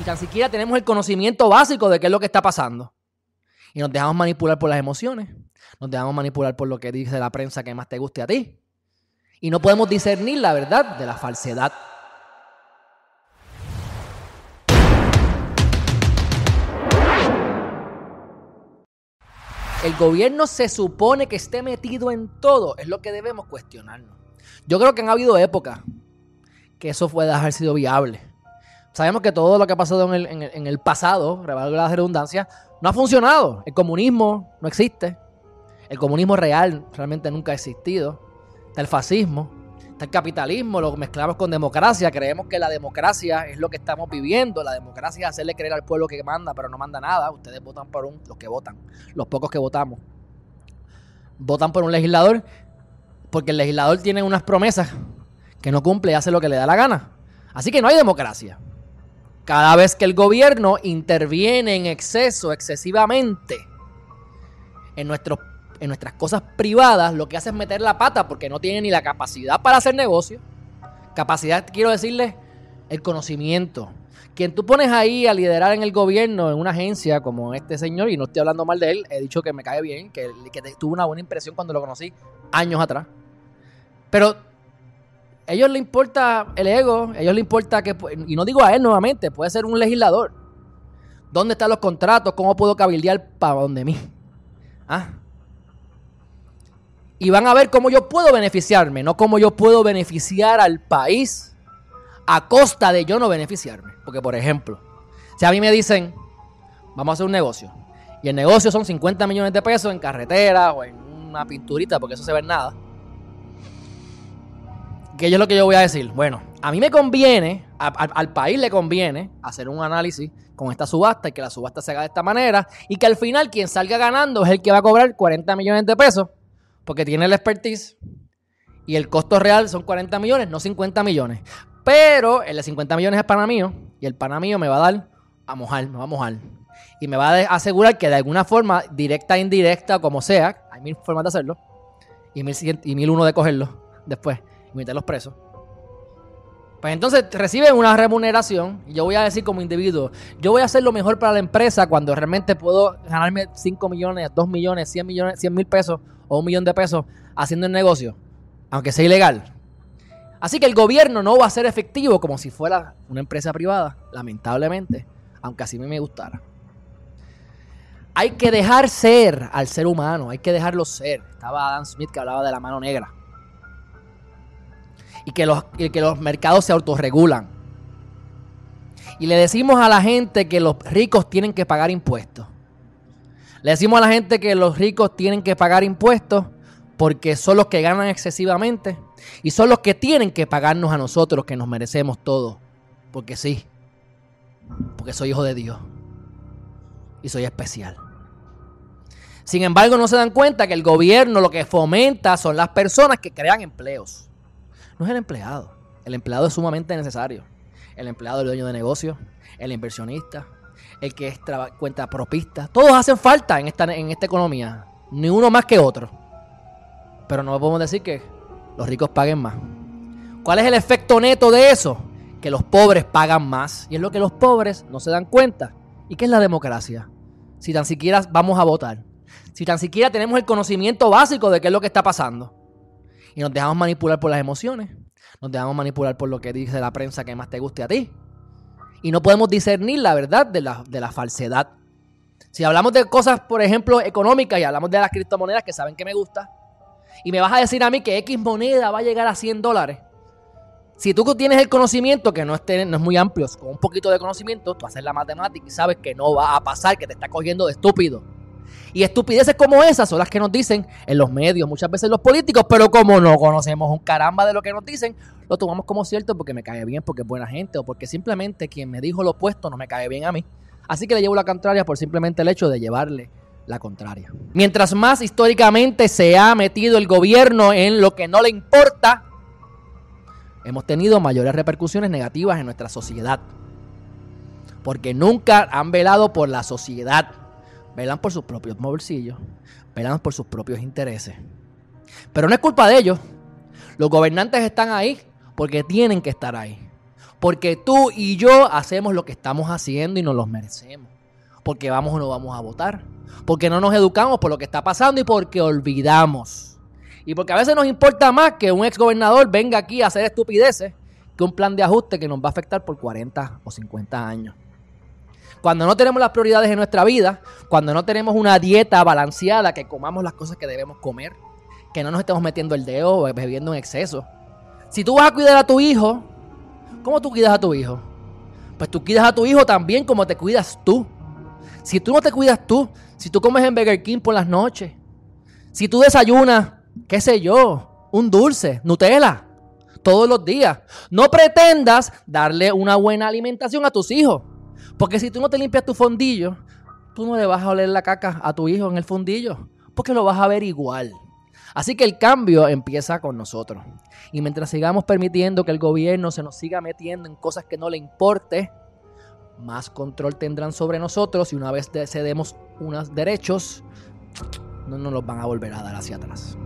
Si tan siquiera tenemos el conocimiento básico de qué es lo que está pasando. Y nos dejamos manipular por las emociones. Nos dejamos manipular por lo que dice la prensa que más te guste a ti. Y no podemos discernir la verdad de la falsedad. El gobierno se supone que esté metido en todo. Es lo que debemos cuestionarnos. Yo creo que han habido épocas que eso puede haber sido viable. Sabemos que todo lo que ha pasado en el, pasado, revalgo la redundancia, no ha funcionado. El comunismo no existe. El comunismo real realmente nunca ha existido. Está el fascismo, está el capitalismo, lo mezclamos con democracia. Creemos que la democracia es lo que estamos viviendo. La democracia es hacerle creer al pueblo que manda, pero no manda nada. Ustedes votan por un, los que votan, los pocos que votamos. Votan por un legislador porque el legislador tiene unas promesas que no cumple y hace lo que le da la gana. Así que no hay democracia. Cada vez que el gobierno interviene en exceso, excesivamente, en, en nuestras cosas privadas, lo que hace es meter la pata porque no tiene ni la capacidad para hacer negocio. Capacidad, quiero decirle, el conocimiento. Quien tú pones ahí a liderar en el gobierno, en una agencia como este señor, y no estoy hablando mal de él, he dicho que me cae bien, que, que una buena impresión cuando lo conocí años atrás. Pero ellos les importa el ego, ellos les importa que, y no digo a él nuevamente, puede ser un legislador. ¿Dónde están los contratos? ¿Cómo puedo cabildear para donde mí? ¿Ah? Y van a ver cómo yo puedo beneficiarme, no cómo yo puedo beneficiar al país a costa de yo no beneficiarme. Porque, por ejemplo, si a mí me dicen, vamos a hacer un negocio, y el negocio son 50 millones de pesos en carretera o en una pinturita, porque eso se ve en nada ¿Qué es lo que yo voy a decir? Bueno, a mí me conviene, al país le conviene hacer un análisis con esta subasta y que la subasta se haga de esta manera y que al final quien salga ganando es el que va a cobrar 40 millones de pesos porque tiene el expertise y el costo real son 40 millones, no 50 millones. Pero el de 50 millones es pana mío y el pana mío me va a dar a mojar, me va a mojar. Y me va a asegurar que de alguna forma, directa e indirecta, como sea, hay mil formas de hacerlo y mil, y mil uno de cogerlo después y meterlos presos. Pues entonces reciben una remuneración y yo voy a decir como individuo, yo voy a hacer lo mejor para la empresa cuando realmente puedo ganarme 5 millones, 2 millones, 100 millones, 100 mil pesos o un millón de pesos haciendo el negocio, aunque sea ilegal. Así que el gobierno no va a ser efectivo como si fuera una empresa privada, lamentablemente, aunque así me gustara. Hay que dejar ser al ser humano, hay que dejarlo ser. Estaba Adam Smith que hablaba de la mano negra y que los, que los mercados se autorregulan. Y le decimos a la gente que los ricos tienen que pagar impuestos. Le decimos a la gente que los ricos tienen que pagar impuestos porque son los que ganan excesivamente y son los que tienen que pagarnos a nosotros que nos merecemos todo. Porque sí, porque soy hijo de Dios y soy especial. Sin embargo, no se dan cuenta que el gobierno lo que fomenta son las personas que crean empleos no es el empleado. El empleado es sumamente necesario. El empleado, el dueño de negocio, el inversionista, el que es cuenta propista. Todos hacen falta en esta, en esta economía. Ni uno más que otro. Pero no podemos decir que los ricos paguen más. ¿Cuál es el efecto neto de eso? Que los pobres pagan más. Y es lo que los pobres no se dan cuenta. ¿Y qué es la democracia? Si tan siquiera vamos a votar. Si tan siquiera tenemos el conocimiento básico de qué es lo que está pasando y nos dejamos manipular por las emociones, nos dejamos manipular por lo que dice la prensa que más te guste a ti. Y no podemos discernir la verdad de la, de la falsedad. Si hablamos de cosas, por ejemplo, económicas y hablamos de las criptomonedas que saben que me gusta, y me vas a decir a mí que X moneda va a llegar a 100 dólares, si tú tienes el conocimiento, que no es, no es muy amplio, con un poquito de conocimiento, tú haces la matemática y sabes que no va a pasar, que te está cogiendo de estúpido. Y estupideces como esas son las que nos dicen en los medios, muchas veces los políticos, pero como no conocemos un caramba de lo que nos dicen, lo tomamos como cierto porque me cae bien, porque es buena gente o porque simplemente quien me dijo lo opuesto no me cae bien a mí. Así que le llevo la contraria por simplemente el hecho de llevarle la contraria. Mientras más históricamente se ha metido el gobierno en lo que no le importa, hemos tenido mayores repercusiones negativas en nuestra sociedad. Porque nunca han velado por la sociedad velan por sus propios bolsillos, velan por sus propios intereses. Pero no es culpa de ellos. Los gobernantes están ahí porque tienen que estar ahí. Porque tú y yo hacemos lo que estamos haciendo y nos los merecemos. Porque vamos o no vamos a votar. Porque no nos educamos por lo que está pasando y porque olvidamos. Y porque a veces nos importa más que un ex gobernador venga aquí a hacer estupideces que un plan de ajuste que nos va a afectar por 40 o 50 años. Cuando no tenemos las prioridades en nuestra vida, cuando no tenemos una dieta balanceada, que comamos las cosas que debemos comer, que no nos estemos metiendo el dedo o bebiendo en exceso. Si tú vas a cuidar a tu hijo, ¿cómo tú cuidas a tu hijo? Pues tú cuidas a tu hijo también como te cuidas tú. Si tú no te cuidas tú, si tú comes en Burger King por las noches, si tú desayunas, qué sé yo, un dulce, Nutella, todos los días, no pretendas darle una buena alimentación a tus hijos. Porque si tú no te limpias tu fondillo, tú no le vas a oler la caca a tu hijo en el fondillo, porque lo vas a ver igual. Así que el cambio empieza con nosotros. Y mientras sigamos permitiendo que el gobierno se nos siga metiendo en cosas que no le importe, más control tendrán sobre nosotros y una vez cedemos unos derechos, no nos los van a volver a dar hacia atrás.